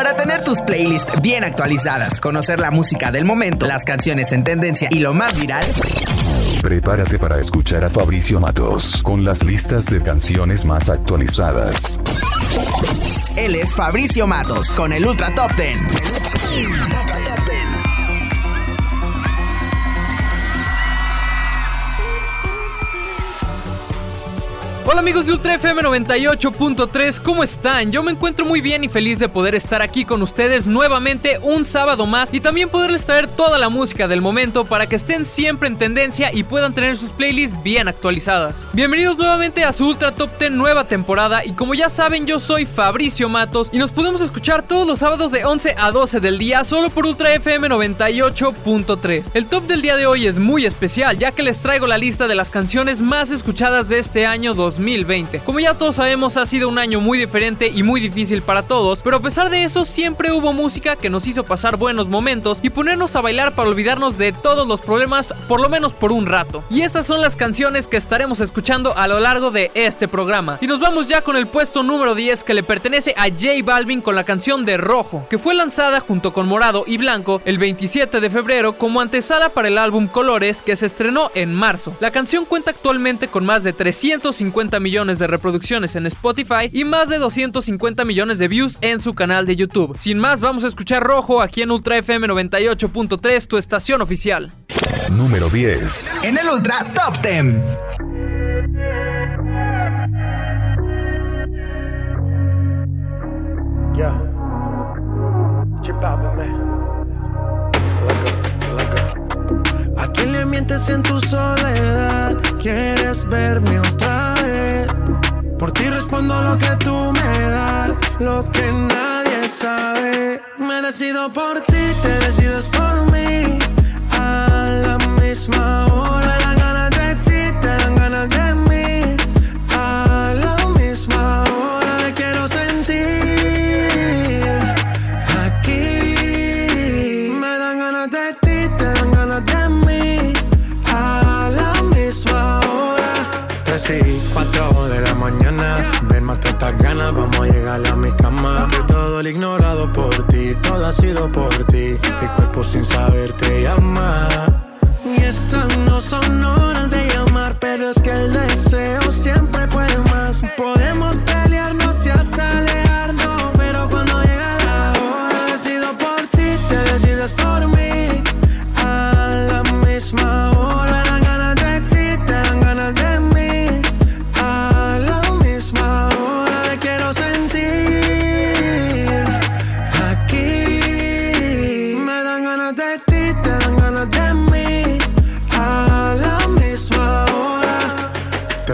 Para tener tus playlists bien actualizadas, conocer la música del momento, las canciones en tendencia y lo más viral. Prepárate para escuchar a Fabricio Matos con las listas de canciones más actualizadas. Él es Fabricio Matos con el Ultra Top Ten. Hola amigos de Ultra FM 98.3, ¿cómo están? Yo me encuentro muy bien y feliz de poder estar aquí con ustedes nuevamente un sábado más y también poderles traer toda la música del momento para que estén siempre en tendencia y puedan tener sus playlists bien actualizadas. Bienvenidos nuevamente a su Ultra Top 10 nueva temporada y como ya saben yo soy Fabricio Matos y nos podemos escuchar todos los sábados de 11 a 12 del día solo por Ultra FM 98.3. El top del día de hoy es muy especial ya que les traigo la lista de las canciones más escuchadas de este año 2020 2020. Como ya todos sabemos, ha sido un año muy diferente y muy difícil para todos, pero a pesar de eso siempre hubo música que nos hizo pasar buenos momentos y ponernos a bailar para olvidarnos de todos los problemas, por lo menos por un rato. Y estas son las canciones que estaremos escuchando a lo largo de este programa. Y nos vamos ya con el puesto número 10 que le pertenece a J Balvin con la canción de Rojo, que fue lanzada junto con Morado y Blanco el 27 de febrero como antesala para el álbum Colores que se estrenó en marzo. La canción cuenta actualmente con más de 350 millones de reproducciones en Spotify y más de 250 millones de views en su canal de YouTube. Sin más, vamos a escuchar Rojo aquí en Ultra FM 98.3, tu estación oficial. Número 10. En el Ultra Top 10. ¿A quién le mientes en tu soledad? ¿Quieres verme otra vez? Por ti respondo lo que tú me das, lo que nadie sabe. Me decido por ti, te decides por mí. A la misma hora Ven, mata estas ganas, vamos a llegar a mi cama. Que todo el ignorado por ti, todo ha sido por ti. Mi cuerpo sin saber te llama. Y estas no son horas de llamar, pero es que el deseo siempre puede más. Podemos pelearnos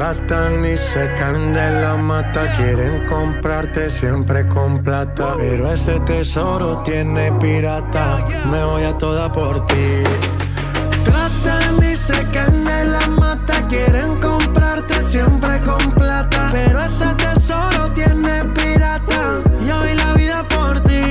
Tratan y se caen de la mata, quieren comprarte siempre con plata. Pero ese tesoro tiene pirata, me voy a toda por ti. Tratan y se caen de la mata, quieren comprarte siempre con plata. Pero ese tesoro tiene pirata, yo vi la vida por ti,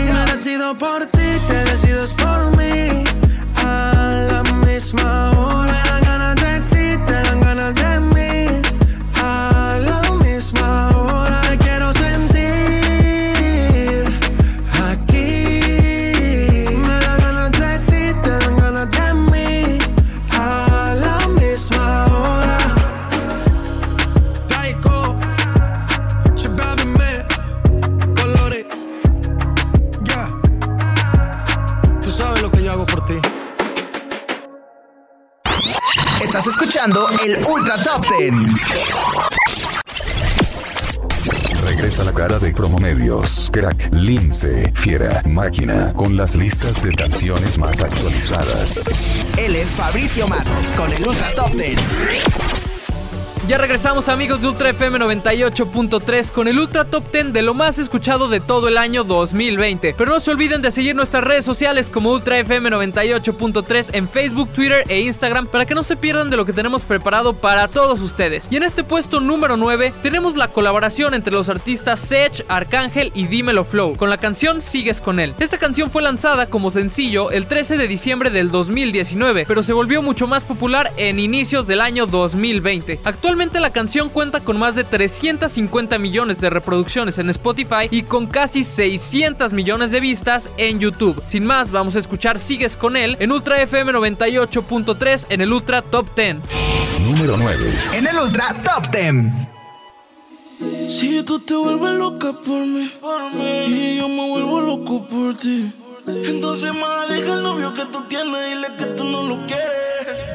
Lince, Fiera, Máquina, con las listas de canciones más actualizadas. Él es Fabricio Matos con el Ultra Top 10. Ya regresamos amigos de Ultra FM 98.3 con el Ultra Top 10 de lo más escuchado de todo el año 2020. Pero no se olviden de seguir nuestras redes sociales como Ultra FM 98.3 en Facebook, Twitter e Instagram para que no se pierdan de lo que tenemos preparado para todos ustedes. Y en este puesto número 9 tenemos la colaboración entre los artistas Sech, Arcángel y Dímelo Flow con la canción Sigues con él. Esta canción fue lanzada como sencillo el 13 de diciembre del 2019, pero se volvió mucho más popular en inicios del año 2020. Actualmente Actualmente la canción cuenta con más de 350 millones de reproducciones en Spotify y con casi 600 millones de vistas en YouTube. Sin más, vamos a escuchar Sigues con él en Ultra FM 98.3 en el Ultra Top 10. Número 9. En el Ultra Top 10. Si tú te vuelves loca por mí, y yo me vuelvo loco por ti, entonces más deja el novio que tú tienes, dile que tú no lo quieres.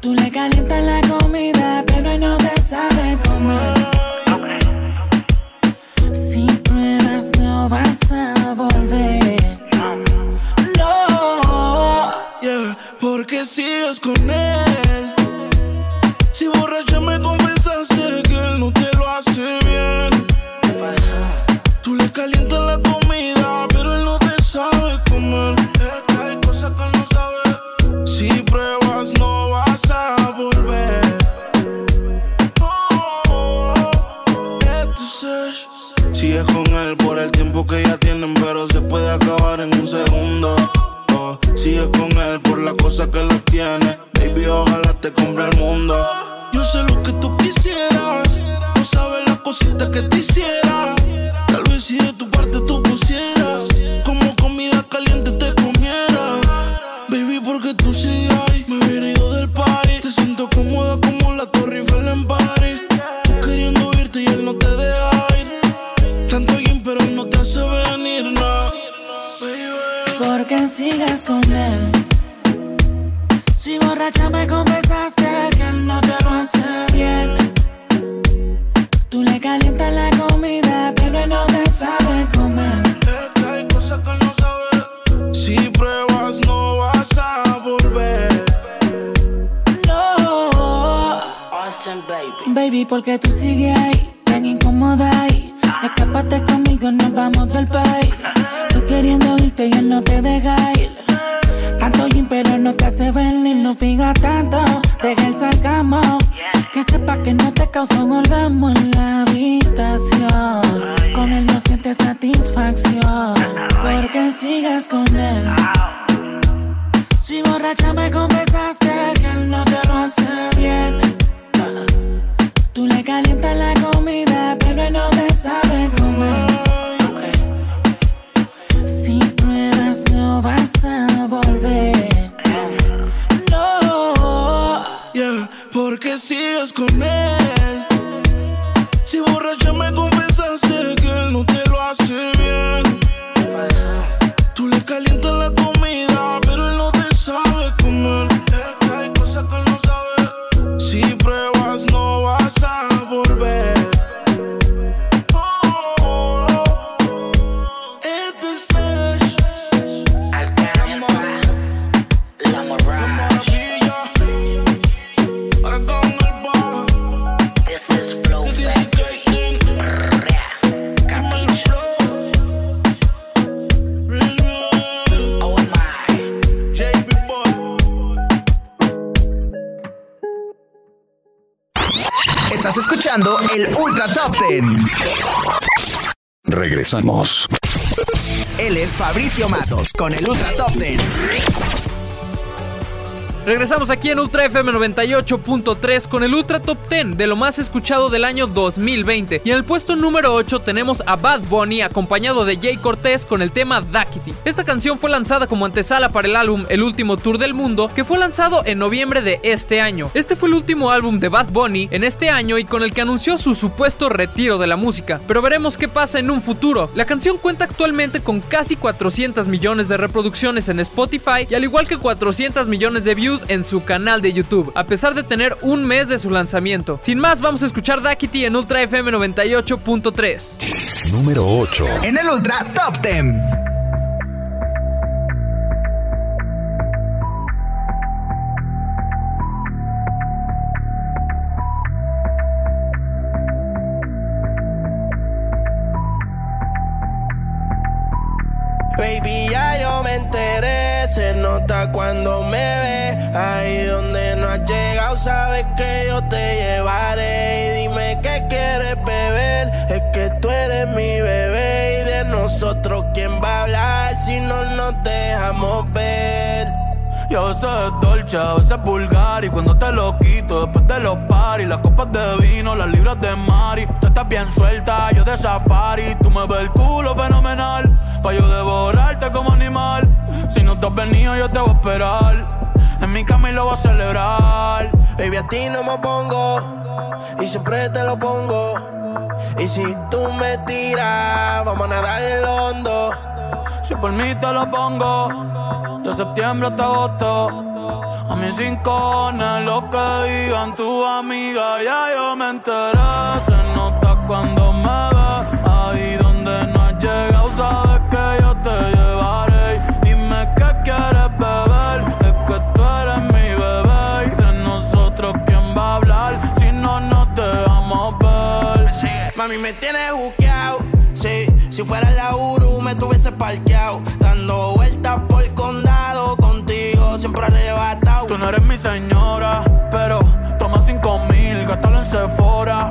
Tú le calientas la comida, pero él no te sabe comer. Si pruebas, no vas a volver. No. Yeah, porque sigues con él. Si borracha me confesaste que él no te lo hace bien. Tú le calientas la comida, él por la cosa que lo tiene. Baby, ojalá te compre el mundo. Yo sé lo que tú quisieras. No sabes la cosita que te hiciera. Con él. Si borracha me confesaste Él es Fabricio Matos con el Ultra Top 10. Regresamos aquí en Ultra FM 98.3 con el Ultra Top 10 de lo más escuchado del año 2020. Y en el puesto número 8 tenemos a Bad Bunny acompañado de Jay Cortés con el tema Daquiti. Esta canción fue lanzada como antesala para el álbum El Último Tour del Mundo que fue lanzado en noviembre de este año. Este fue el último álbum de Bad Bunny en este año y con el que anunció su supuesto retiro de la música. Pero veremos qué pasa en un futuro. La canción cuenta actualmente con casi 400 millones de reproducciones en Spotify y al igual que 400 millones de views en su canal de YouTube, a pesar de tener un mes de su lanzamiento. Sin más, vamos a escuchar Daquiti en Ultra FM 98.3. Número 8. En el Ultra Top 10. Nota cuando me ve. Ahí donde no has llegado, sabes que yo te llevaré. Y dime qué quieres beber. Es que tú eres mi bebé. Y de nosotros, ¿quién va a hablar si no nos dejamos ver? Y a veces es dolce, a veces es vulgar Y cuando te lo quito después de los paris Las copas de vino, las libras de mari estás bien suelta, yo de safari Tú me ves el culo fenomenal Pa' yo devorarte como animal Si no te has venido yo te voy a esperar En mi cama y lo voy a celebrar Baby, a ti no me pongo y siempre te lo pongo. Y si tú me tiras, vamos a nadar en lo hondo. Si por mí te lo pongo, de septiembre hasta agosto. A mis cinco lo que digan tu amiga, ya yo me enteré. Se nota cuando me ve, ahí donde no has llegado, sabes que yo te llevaré. Dime qué quieres beber, es que tú eres mi bebé. Y de nosotros, ¿quién va a hablar si no nos dejamos ver? Mami, me tienes buqueado. Sí, si fuera la Uru, me tuviese parqueado. Dando vueltas por el condado. Contigo siempre arrebatado. Tú no eres mi señora, pero toma cinco mil, gástalo en Sephora.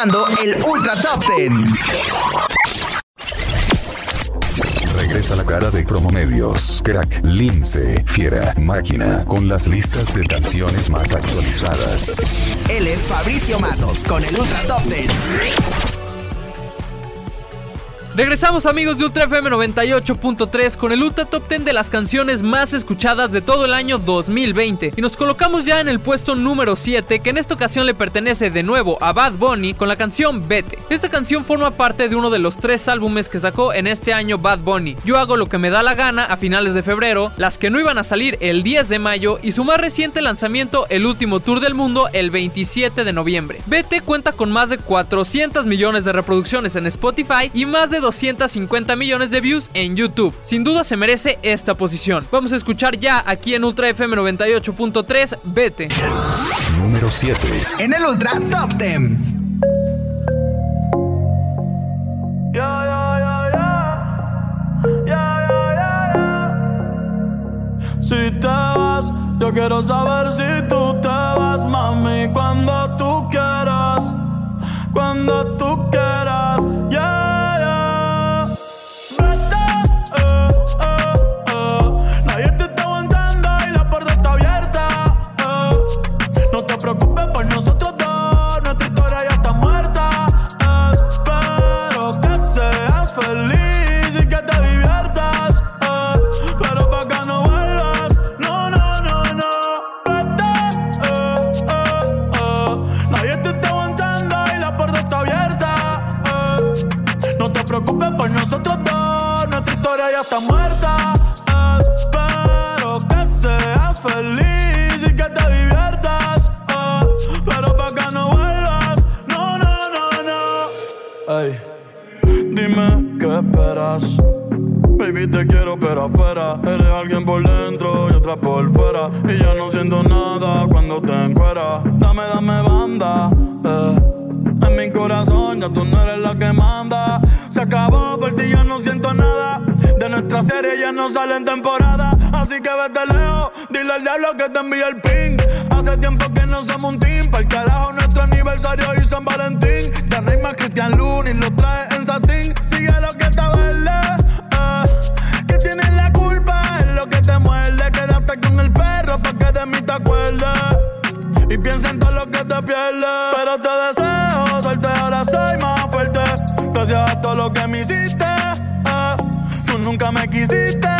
escuchando el Ultra Top Ten. Regresa la cara de Promomedios, Crack, Lince, Fiera, Máquina, con las listas de canciones más actualizadas. Él es Fabricio Matos con el Ultra Top Ten. Regresamos amigos de Ultra FM 98.3 con el Ultra Top 10 de las canciones más escuchadas de todo el año 2020 y nos colocamos ya en el puesto número 7 que en esta ocasión le pertenece de nuevo a Bad Bunny con la canción Vete. Esta canción forma parte de uno de los tres álbumes que sacó en este año Bad Bunny. Yo hago lo que me da la gana a finales de febrero, las que no iban a salir el 10 de mayo y su más reciente lanzamiento el último tour del mundo el 27 de noviembre. Vete cuenta con más de 400 millones de reproducciones en Spotify y más de 250 millones de views en YouTube. Sin duda se merece esta posición. Vamos a escuchar ya aquí en Ultra FM 98.3 Vete. Número 7. En el Ultra Top Ten. Si te vas, yo quiero saber si tú te vas, mami, cuando tú quieras, cuando tú quieras, sale en temporada. Así que vete lejos, dile al diablo que te envíe el ping. Hace tiempo que no somos un team. Para el carajo, nuestro aniversario y San Valentín. Ya no hay más Cristian Lunis, lo trae en satín. Sigue lo que está verde. eh. Que tienes la culpa, es lo que te muerde. Quédate con el perro pa' que de mí te acuerdes. Y piensa en todo lo que te pierdes. Pero te deseo suerte, ahora soy más fuerte. Gracias a todo lo que me hiciste. eh. Tú nunca me quisiste.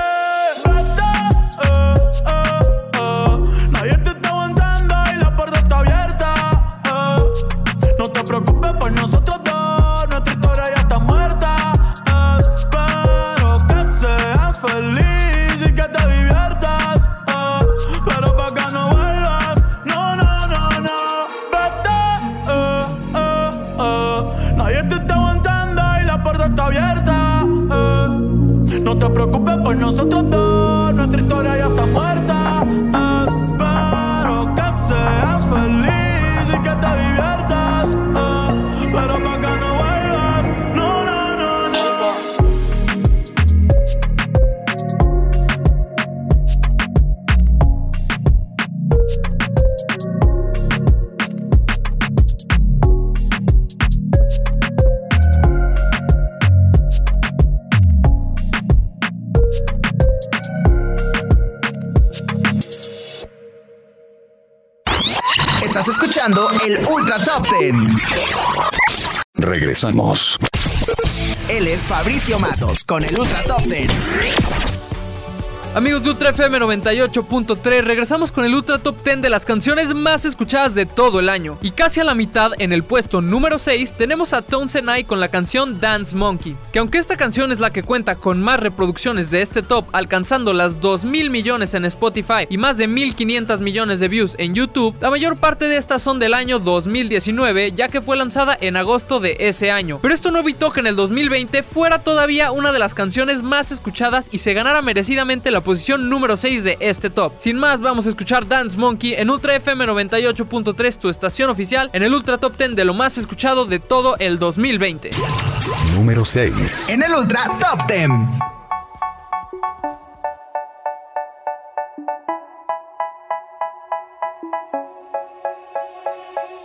Estás escuchando el Ultra Top Ten. Regresamos. Él es Fabricio Matos con el Ultra Top Ten. Amigos de Ultra FM 98.3, regresamos con el Ultra Top 10 de las canciones más escuchadas de todo el año. Y casi a la mitad, en el puesto número 6, tenemos a I con la canción Dance Monkey. Que aunque esta canción es la que cuenta con más reproducciones de este top, alcanzando las 2.000 millones en Spotify y más de 1.500 millones de views en YouTube, la mayor parte de estas son del año 2019, ya que fue lanzada en agosto de ese año. Pero esto no evitó que en el 2020 fuera todavía una de las canciones más escuchadas y se ganara merecidamente la posición número 6 de este top. Sin más, vamos a escuchar Dance Monkey en Ultra FM 98.3, tu estación oficial, en el Ultra Top 10 de lo más escuchado de todo el 2020. Número 6. En el Ultra Top Ten.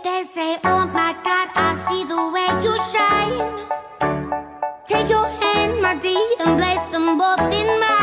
They say, Oh my God, I see the way you shine. Take your hand, my dear, and place them both in mine.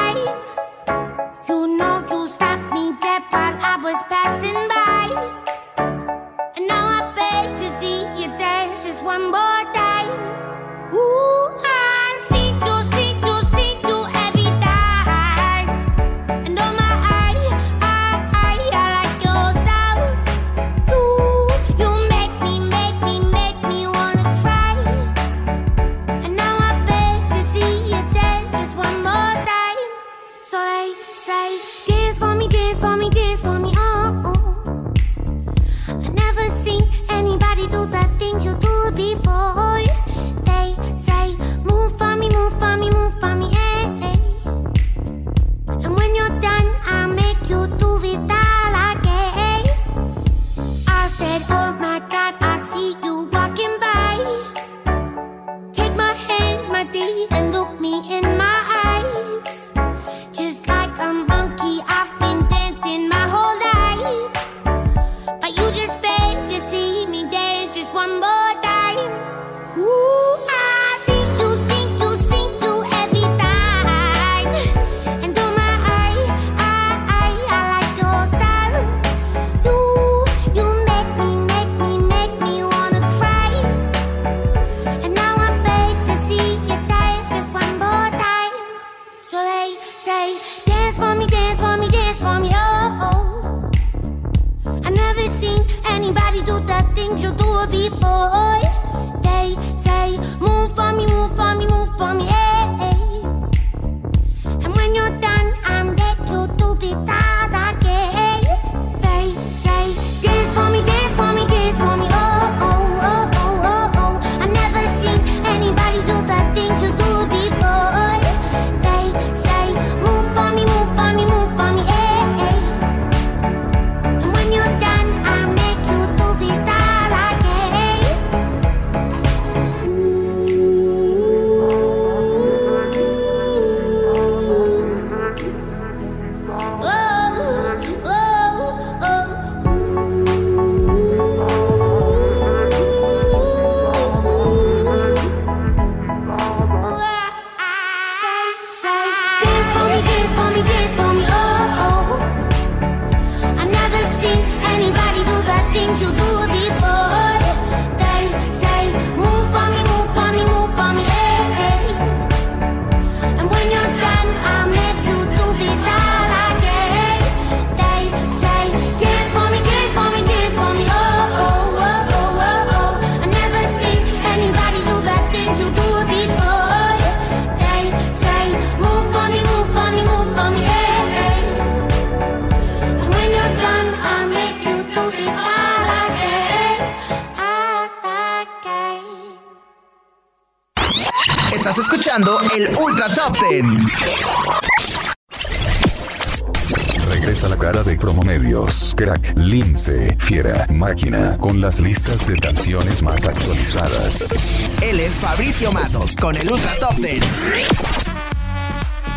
Fiera, Máquina, con las listas de canciones más actualizadas. Él es Fabricio Matos con el Ultra Top Ten.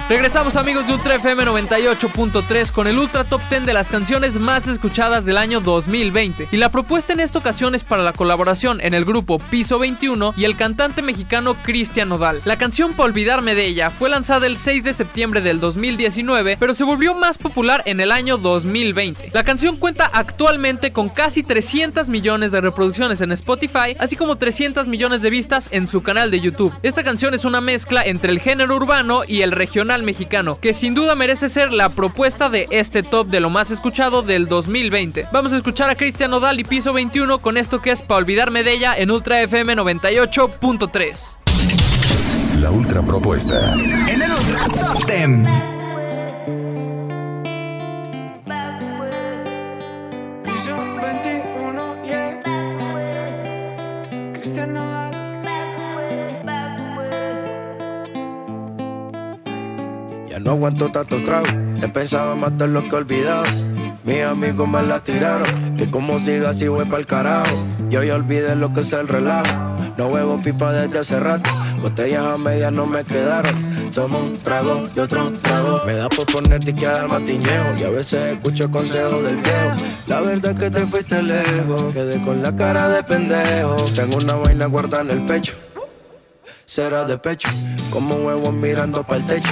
Regresamos amigos de Ultra FM 98.3 con el Ultra Top 10 de las canciones más escuchadas del año 2020. Y la propuesta en esta ocasión es para la colaboración en el grupo Piso 21 y el cantante mexicano Cristian Nodal. La canción Pa' olvidarme de ella fue lanzada el 6 de septiembre del 2019, pero se volvió más popular en el año 2020. La canción cuenta actualmente con casi 300 millones de reproducciones en Spotify, así como 300 millones de vistas en su canal de YouTube. Esta canción es una mezcla entre el género urbano y el regional mexicano, que sin duda merece ser la propuesta de este top de lo más escuchado del 2020. Vamos a escuchar a Cristian Nodal y Piso 21 con esto que es para olvidarme de ella en Ultra FM 98.3. La ultra propuesta. En el Ultra Top no aguanto tanto trago. He pensado en matar lo que he olvidado. Mis amigos me la tiraron. Que como siga así voy pa'l carajo. Yo ya olvidé lo que es el relajo. No huevo pipa desde hace rato. Botellas a medias no me quedaron. Tomo un trago y otro trago. Me da por ponerte y quedar matiñeo. Y a veces escucho consejos del viejo. La verdad es que te fuiste lejos. Quedé con la cara de pendejo. Tengo una vaina guardada en el pecho. Será de pecho. Como huevos mirando para el techo.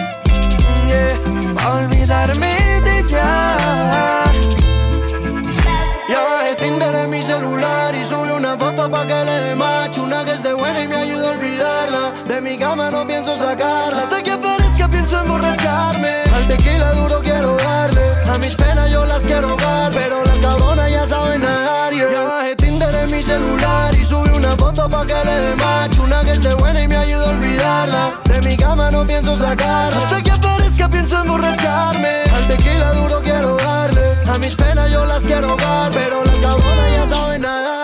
Cama no pienso sacarla. Hasta que aparezca pienso emborracharme Al tequila duro quiero darle. A mis penas yo las quiero dar Pero las cabronas ya saben nadar yeah. Ya bajé Tinder en mi celular y subí una foto pa' que le dé Una que esté buena y me ayude a olvidarla. De mi cama no pienso sacarla. Hasta que aparezca pienso emborracharme Al tequila duro quiero darle. A mis penas yo las quiero dar Pero las cabronas ya saben nadar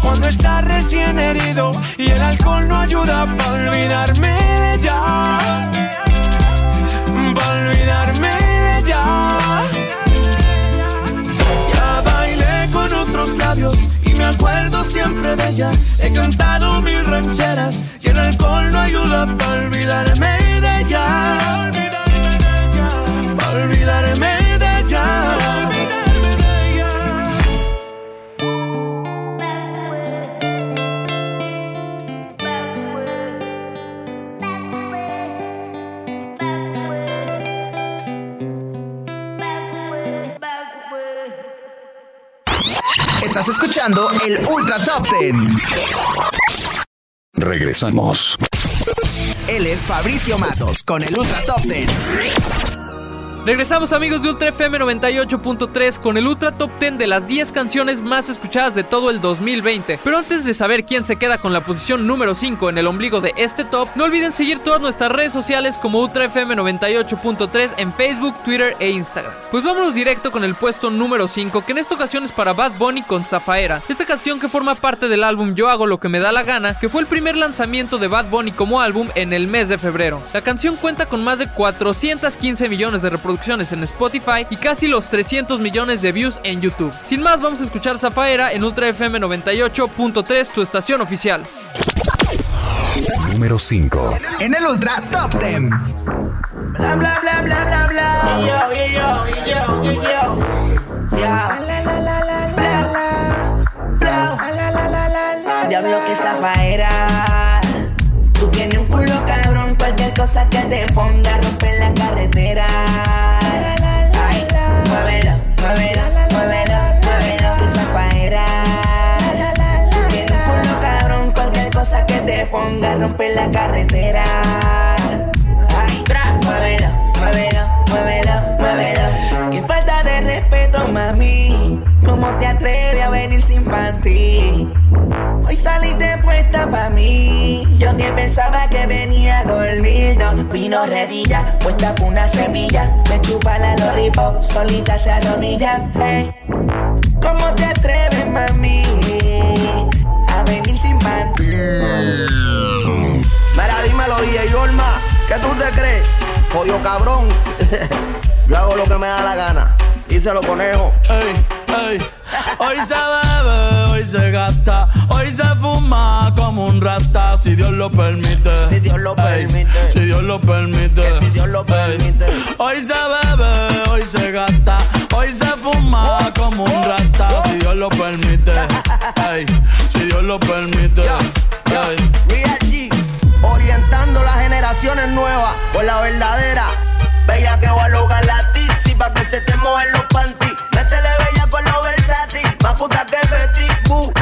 cuando está recién herido y el alcohol no ayuda pa' olvidarme de ella. Pa' olvidarme de ella. Ya bailé con otros labios y me acuerdo siempre de ella. He cantado mil rancheras y el alcohol no ayuda pa' olvidarme de ella. Pa' olvidarme Estás escuchando el Ultra Top Ten. Regresamos. Él es Fabricio Matos con el Ultra Top Ten. Regresamos amigos de Ultra FM 98.3 con el Ultra Top 10 de las 10 canciones más escuchadas de todo el 2020. Pero antes de saber quién se queda con la posición número 5 en el ombligo de este top, no olviden seguir todas nuestras redes sociales como Ultra FM 98.3 en Facebook, Twitter e Instagram. Pues vámonos directo con el puesto número 5, que en esta ocasión es para Bad Bunny con Zafaera. Esta canción que forma parte del álbum Yo hago lo que me da la gana, que fue el primer lanzamiento de Bad Bunny como álbum en el mes de febrero. La canción cuenta con más de 415 millones de reproducciones en Spotify y casi los 300 millones de views en YouTube. Sin más, vamos a escuchar Zafaera en Ultra FM 98.3, tu estación oficial. Número 5. En el Ultra Top 10. Bla bla bla bla bla bla. Yo, yo, yo, yo, yo, yo. Ya. La la la la la la. Bla. La la la la la. Diablo que zafaera. Cosa que te ponga romper la carretera. Ay, muévelo, muévelo, muévelo, muévelo, que zafaera. Tú tienes un culo cabrón, cualquier cosa que te ponga romper la carretera. Ay, muévelo, muévelo, muévelo, muévelo. Qué falta de respeto, mami. ¿Cómo te atreves a venir sin panty? Hoy saliste puesta pa' mí. Yo que pensaba que venía a dormir. No, vino redilla, puesta por una semilla. Me chupa la lollipop, solita se arrodilla. Hey. ¿Cómo te atreves, mami? A venir sin panty. Mira, dímelo, DJ Olma, ¿qué tú te crees? Jodido cabrón. Yo hago lo que me da la gana. Díselo, conejo. Ey, ey. Hoy se bebe, hoy se gasta, hoy se fuma como un rata, si Dios lo permite. Si Dios lo Ey, permite. Si Dios lo permite. Que si Dios lo Ey. permite. Hoy se bebe, hoy se gasta, hoy se fuma como un rata, si Dios lo permite. Si Dios lo permite. Ey. Real G, orientando las generaciones nuevas por la verdadera. Bella que va a lograr la tipsy pa' que se te mojen los panties. Versátil, más puta que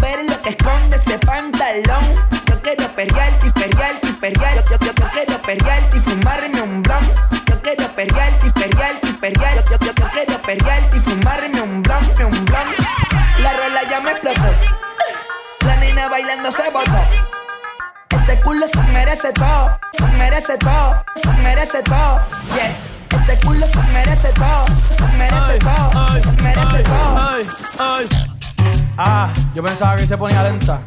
Ver lo que esconde ese pantalón. Yo quiero perrearte y perrearte y perrearte. Yo, yo, yo quiero perrearte y fumarme un blon. Yo quiero perrearte y perrearte y perrearte. Yo, yo, yo quiero perrearte y fumarme un blon, un blon. La rola ya me explotó. La nena bailando se botó. Ese culo se merece todo, se merece todo, se merece todo. Yes, ese culo se merece todo, se merece todo, se merece todo. Ah, yo pensaba que se ponía lenta.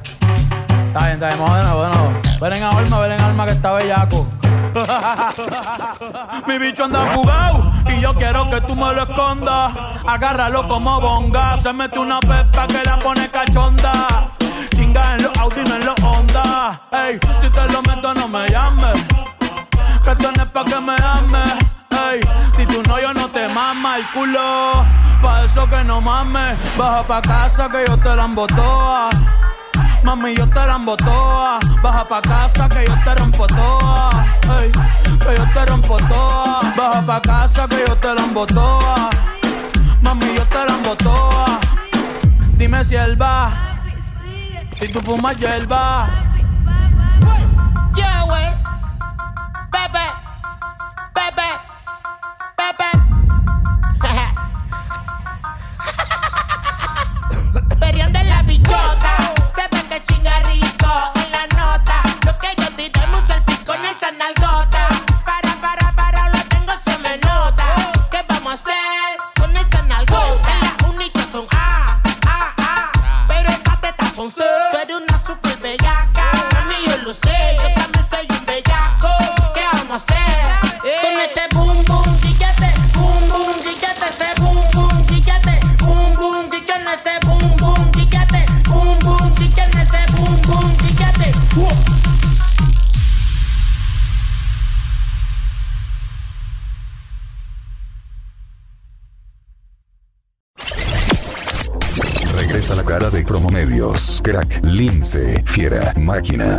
Está bien, está bien, vamos de nuevo, de nuevo. Ven en alma, ven en alma que está bellaco. Mi bicho anda fugado y yo quiero que tú me lo escondas. Agárralo como bonga. Se mete una pepa que la pone cachonda. Chinga en los Audi, no en los Honda. Ey, si te lo meto, no me llames. Que tú no es pa' que me ames. Si tú no, yo no te mama el culo. Pa' eso que no mames. Baja pa' casa que yo te la embotoa. Mami, yo te la embotoa. Baja pa' casa que yo te rompo toa. Que yo te rompo toa. Baja pa' casa que yo te la embotoa. Mami, yo te la embotoa. Dime si él va. Si tú fumas hierba. Yeah, güey. Bebe, bebe,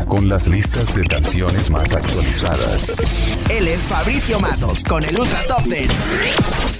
Con las listas de canciones más actualizadas. Él es Fabricio Matos con el Ultra Top Ten.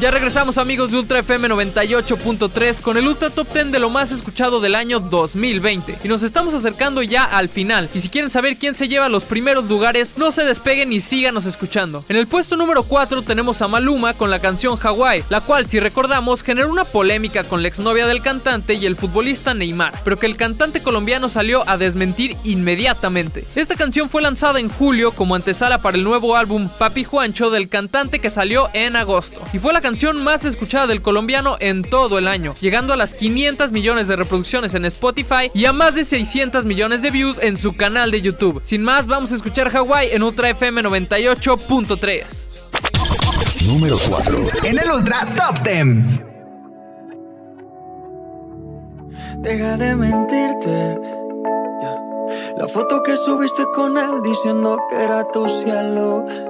Ya regresamos amigos de Ultra FM 98.3 con el Ultra Top 10 de lo más escuchado del año 2020 y nos estamos acercando ya al final y si quieren saber quién se lleva los primeros lugares no se despeguen y síganos escuchando. En el puesto número 4 tenemos a Maluma con la canción Hawaii, la cual si recordamos generó una polémica con la exnovia del cantante y el futbolista Neymar, pero que el cantante colombiano salió a desmentir inmediatamente. Esta canción fue lanzada en julio como antesala para el nuevo álbum Papi Juancho del cantante que salió en agosto y fue la más escuchada del colombiano en todo el año, llegando a las 500 millones de reproducciones en Spotify y a más de 600 millones de views en su canal de YouTube. Sin más, vamos a escuchar Hawaii en Ultra FM 98.3. Número 4. En el Ultra Top 10. Deja de mentirte. La foto que subiste con él diciendo que era tu cielo.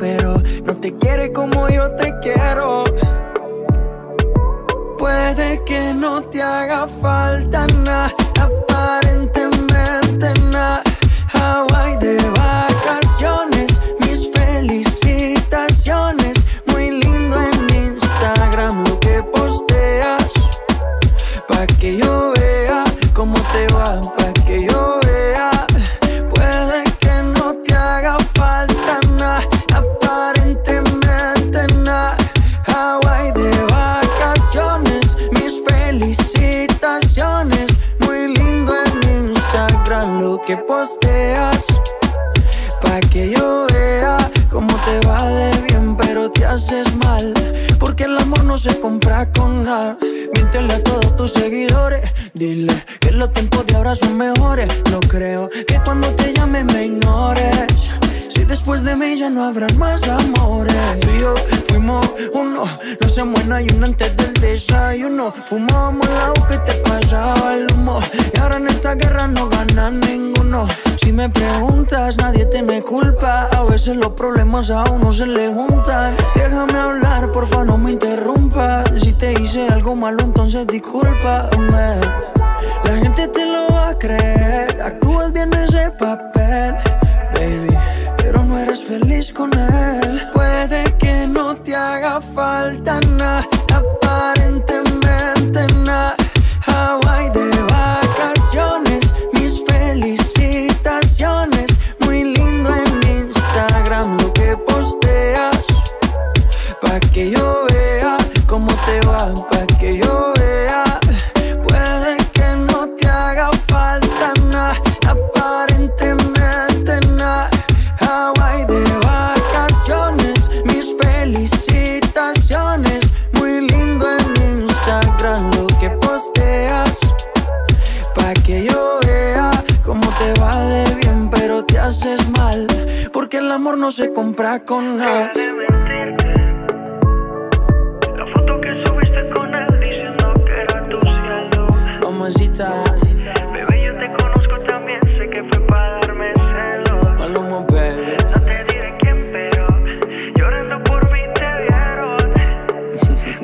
no te quiere como yo te quiero. Puede que no te haga falta nada, entonces no se compra con nada. La foto que subiste con él diciendo que era tu cielo. Mamacita. Bebé, yo te conozco también, sé que fue para darme celos. Maluma, baby. No te diré quién, pero llorando por mí te vieron.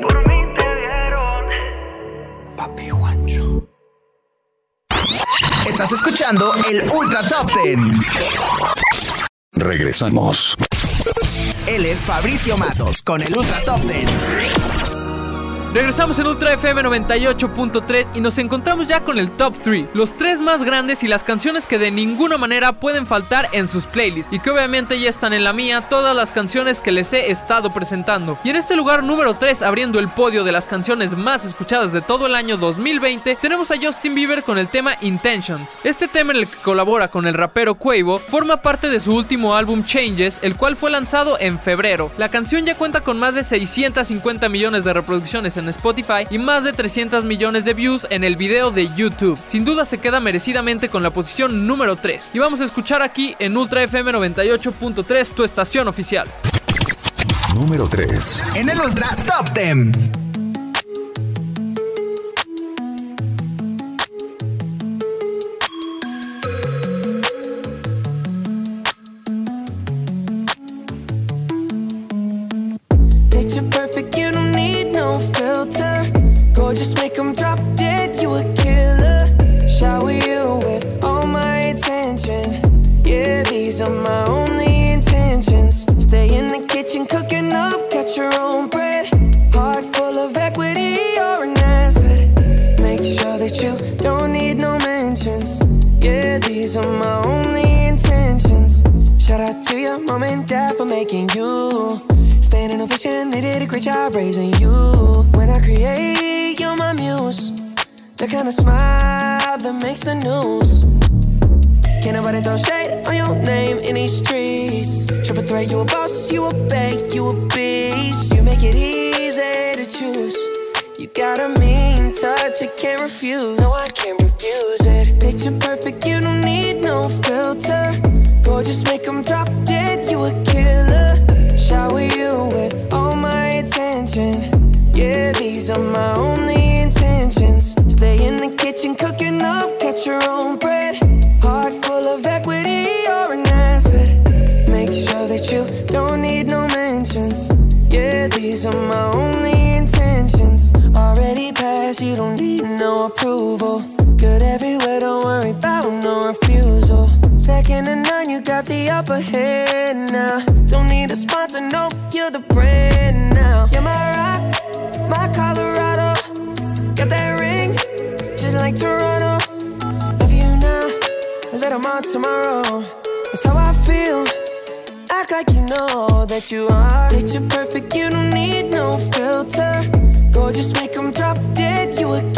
por mí te vieron. Papi Juancho. Estás escuchando el Ultra Top 10. Regresamos. Él es Fabricio Matos con el Ultra Top 10. Regresamos en Ultra FM 98.3 y nos encontramos ya con el Top 3, los tres más grandes y las canciones que de ninguna manera pueden faltar en sus playlists y que obviamente ya están en la mía todas las canciones que les he estado presentando. Y en este lugar número 3, abriendo el podio de las canciones más escuchadas de todo el año 2020, tenemos a Justin Bieber con el tema Intentions. Este tema en el que colabora con el rapero Quavo forma parte de su último álbum Changes, el cual fue lanzado en febrero. La canción ya cuenta con más de 650 millones de reproducciones en Spotify y más de 300 millones de views en el video de YouTube. Sin duda se queda merecidamente con la posición número 3. Y vamos a escuchar aquí en Ultra FM 98.3 tu estación oficial. Número 3. En el Ultra Top 10. up ahead now. Don't need a sponsor, no, you're the brand now. You're my rock, my Colorado. Got that ring, just like Toronto. Love you now, a little more tomorrow. That's how I feel. Act like you know that you are. Picture perfect, you don't need no filter. Gorgeous, make them drop dead, you again.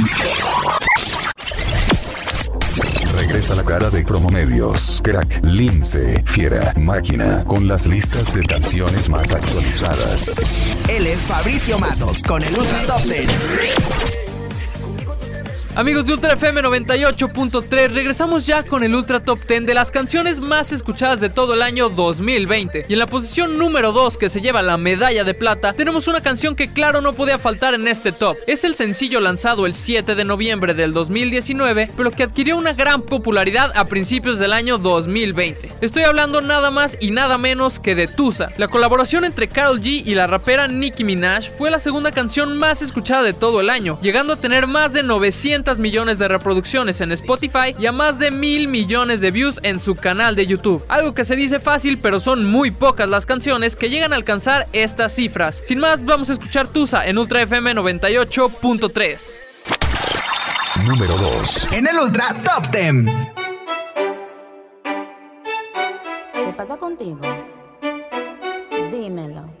Crack, Lince, Fiera, Máquina, con las listas de canciones más actualizadas. Él es Fabricio Matos con el Ultra Top. Amigos de Ultra FM 98.3, regresamos ya con el Ultra Top 10 de las canciones más escuchadas de todo el año 2020. Y en la posición número 2 que se lleva la medalla de plata, tenemos una canción que claro no podía faltar en este top. Es el sencillo lanzado el 7 de noviembre del 2019, pero que adquirió una gran popularidad a principios del año 2020. Estoy hablando nada más y nada menos que de Tusa. La colaboración entre Carol G y la rapera Nicki Minaj fue la segunda canción más escuchada de todo el año, llegando a tener más de 900 millones de reproducciones en Spotify y a más de mil millones de views en su canal de YouTube. Algo que se dice fácil, pero son muy pocas las canciones que llegan a alcanzar estas cifras. Sin más, vamos a escuchar Tusa en Ultra FM 98.3. Número 2. En el Ultra Top 10. ¿Qué pasa contigo? Dímelo.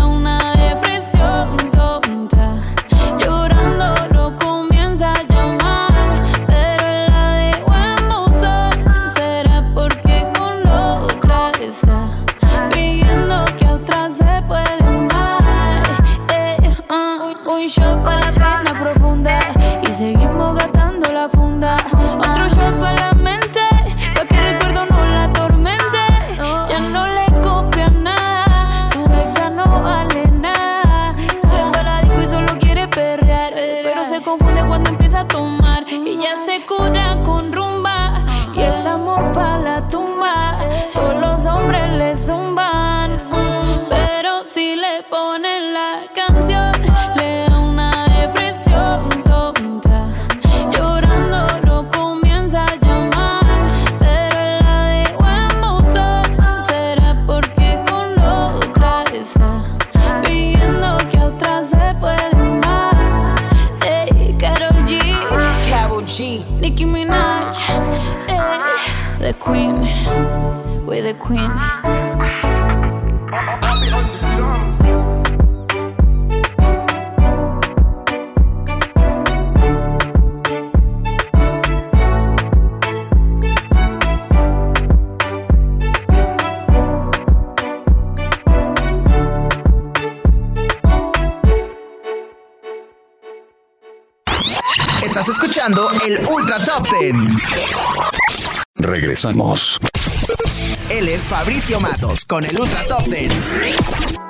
y seguimos Queen. Estás escuchando el Ultra Top Ten. Regresamos. Él es Fabricio Matos con el Ultra Top Ten.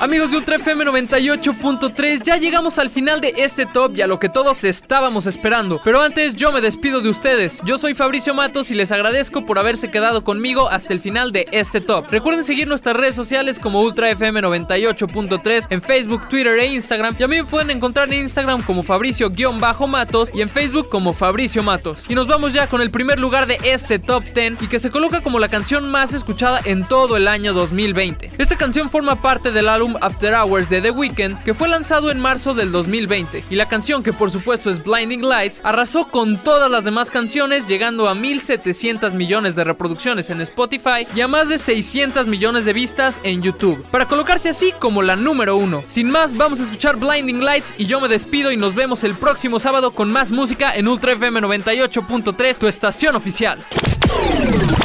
Amigos de Ultra FM 98.3, ya llegamos al final de este top y a lo que todos estábamos esperando. Pero antes yo me despido de ustedes. Yo soy Fabricio Matos y les agradezco por haberse quedado conmigo hasta el final de este top. Recuerden seguir nuestras redes sociales como Ultra FM 98.3 en Facebook, Twitter e Instagram. Y a mí me pueden encontrar en Instagram como Fabricio-Matos y en Facebook como Fabricio Matos. Y nos vamos ya con el primer lugar de este top 10 y que se coloca como la canción más escuchada en todo el año 2020. Esta canción forma parte del álbum After Hours de The Weeknd, que fue lanzado en marzo del 2020. Y la canción, que por supuesto es Blinding Lights, arrasó con todas las demás canciones, llegando a 1.700 millones de reproducciones en Spotify y a más de 600 millones de vistas en YouTube, para colocarse así como la número uno. Sin más, vamos a escuchar Blinding Lights y yo me despido y nos vemos el próximo sábado con más música en Ultra FM 98.3, tu estación oficial.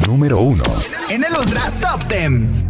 Número 1. En el Ultra Top 10.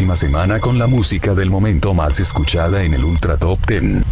próxima semana con la música del momento más escuchada en el Ultra Top 10.